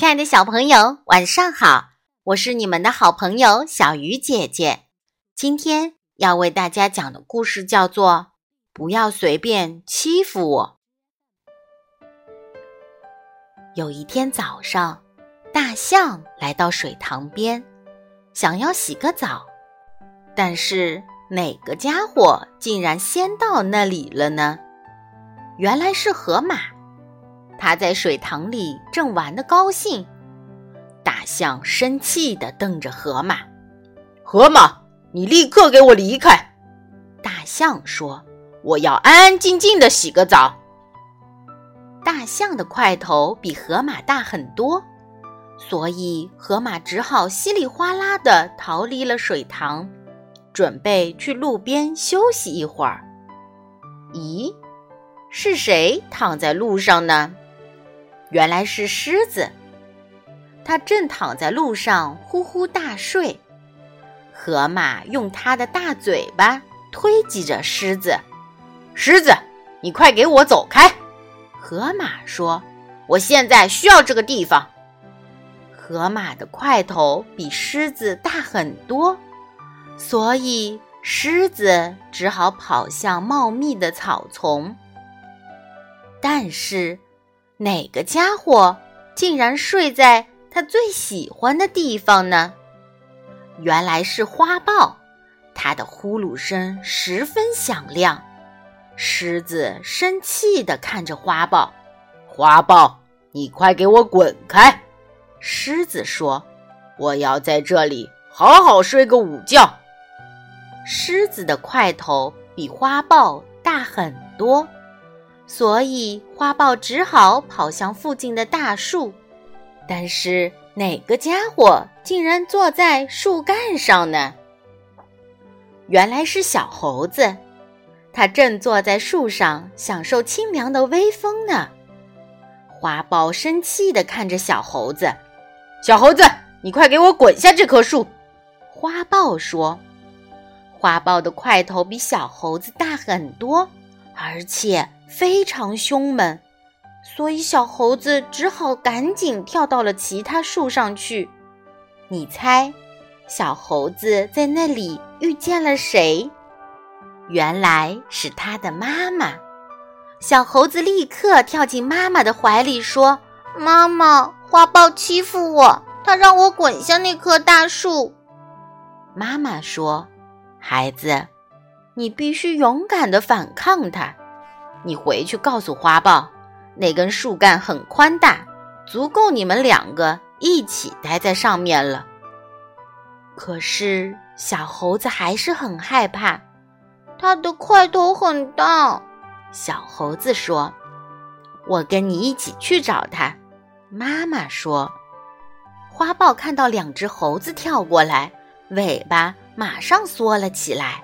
亲爱的小朋友，晚上好！我是你们的好朋友小鱼姐姐。今天要为大家讲的故事叫做《不要随便欺负我》。有一天早上，大象来到水塘边，想要洗个澡，但是哪个家伙竟然先到那里了呢？原来是河马。他在水塘里正玩得高兴，大象生气地瞪着河马：“河马，你立刻给我离开！”大象说：“我要安安静静地洗个澡。”大象的块头比河马大很多，所以河马只好稀里哗啦地逃离了水塘，准备去路边休息一会儿。咦，是谁躺在路上呢？原来是狮子，它正躺在路上呼呼大睡。河马用它的大嘴巴推挤着狮子：“狮子，你快给我走开！”河马说：“我现在需要这个地方。”河马的块头比狮子大很多，所以狮子只好跑向茂密的草丛。但是。哪个家伙竟然睡在他最喜欢的地方呢？原来是花豹，它的呼噜声十分响亮。狮子生气地看着花豹：“花豹，你快给我滚开！”狮子说：“我要在这里好好睡个午觉。”狮子的块头比花豹大很多。所以花豹只好跑向附近的大树，但是哪个家伙竟然坐在树干上呢？原来是小猴子，它正坐在树上享受清凉的微风呢。花豹生气地看着小猴子：“小猴子，你快给我滚下这棵树！”花豹说：“花豹的块头比小猴子大很多，而且。”非常凶猛，所以小猴子只好赶紧跳到了其他树上去。你猜，小猴子在那里遇见了谁？原来是他的妈妈。小猴子立刻跳进妈妈的怀里，说：“妈妈，花豹欺负我，他让我滚下那棵大树。”妈妈说：“孩子，你必须勇敢的反抗他。”你回去告诉花豹，那根树干很宽大，足够你们两个一起待在上面了。可是小猴子还是很害怕，它的块头很大。小猴子说：“我跟你一起去找它。”妈妈说：“花豹看到两只猴子跳过来，尾巴马上缩了起来。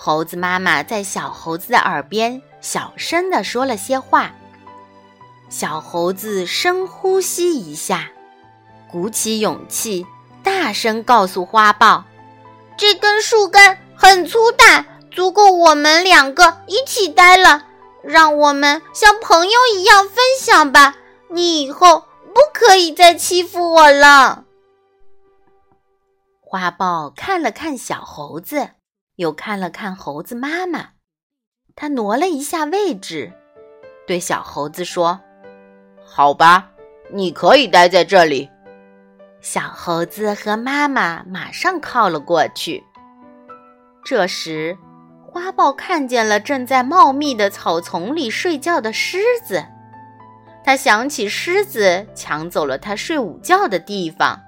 猴子妈妈在小猴子的耳边。”小声地说了些话。小猴子深呼吸一下，鼓起勇气，大声告诉花豹：“这根树干很粗大，足够我们两个一起待了。让我们像朋友一样分享吧。你以后不可以再欺负我了。”花豹看了看小猴子，又看了看猴子妈妈。他挪了一下位置，对小猴子说：“好吧，你可以待在这里。”小猴子和妈妈马上靠了过去。这时，花豹看见了正在茂密的草丛里睡觉的狮子，他想起狮子抢走了他睡午觉的地方，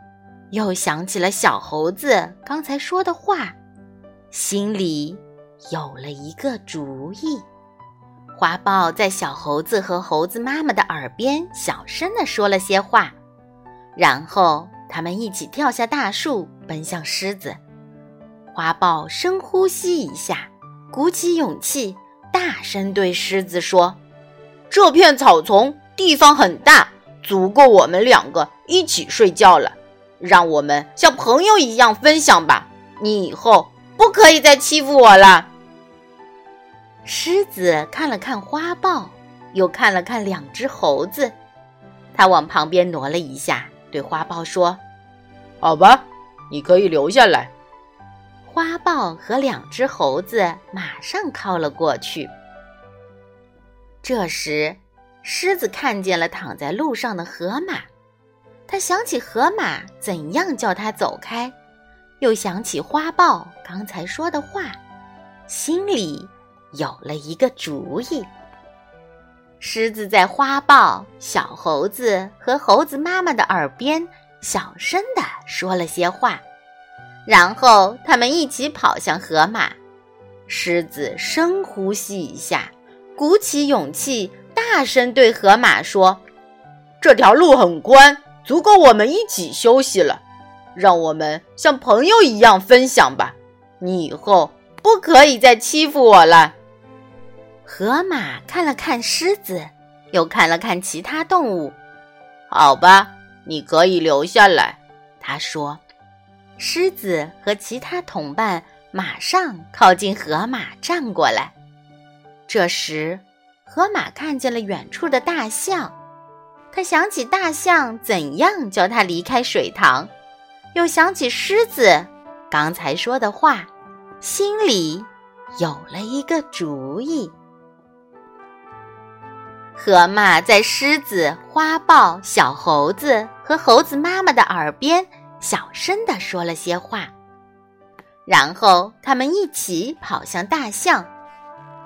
又想起了小猴子刚才说的话，心里。有了一个主意，花豹在小猴子和猴子妈妈的耳边小声地说了些话，然后他们一起跳下大树，奔向狮子。花豹深呼吸一下，鼓起勇气，大声对狮子说：“这片草丛地方很大，足够我们两个一起睡觉了。让我们像朋友一样分享吧。你以后不可以再欺负我了。”狮子看了看花豹，又看了看两只猴子，它往旁边挪了一下，对花豹说：“好吧，你可以留下来。”花豹和两只猴子马上靠了过去。这时，狮子看见了躺在路上的河马，他想起河马怎样叫他走开，又想起花豹刚才说的话，心里有了一个主意。狮子在花豹、小猴子和猴子妈妈的耳边小声地说了些话，然后他们一起跑向河马。狮子深呼吸一下，鼓起勇气，大声对河马说：“这条路很宽，足够我们一起休息了。让我们像朋友一样分享吧。你以后不可以再欺负我了。”河马看了看狮子，又看了看其他动物。好吧，你可以留下来。他说。狮子和其他同伴马上靠近河马，站过来。这时，河马看见了远处的大象，他想起大象怎样教他离开水塘，又想起狮子刚才说的话，心里有了一个主意。河马在狮子、花豹、小猴子和猴子妈妈的耳边小声地说了些话，然后他们一起跑向大象。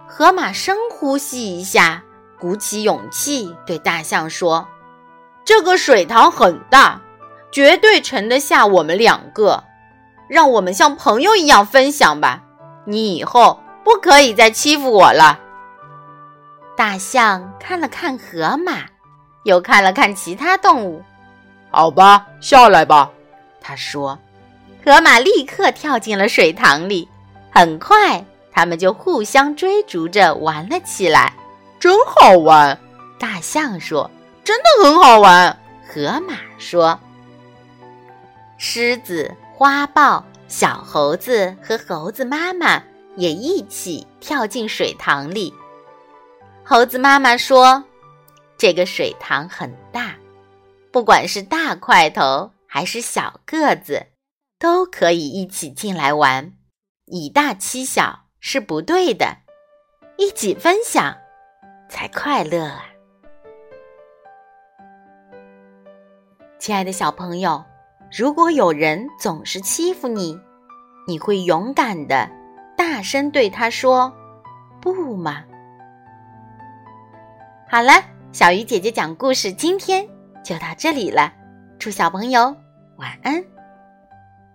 河马深呼吸一下，鼓起勇气对大象说：“这个水塘很大，绝对盛得下我们两个。让我们像朋友一样分享吧。你以后不可以再欺负我了。”大象看了看河马，又看了看其他动物。好吧，下来吧，他说。河马立刻跳进了水塘里。很快，他们就互相追逐着玩了起来。真好玩，大象说。真的很好玩，河马说。狮子、花豹、小猴子和猴子妈妈也一起跳进水塘里。猴子妈妈说：“这个水塘很大，不管是大块头还是小个子，都可以一起进来玩。以大欺小是不对的，一起分享才快乐啊！”亲爱的小朋友，如果有人总是欺负你，你会勇敢的大声对他说“不”嘛？好了，小鱼姐姐讲故事，今天就到这里了。祝小朋友晚安。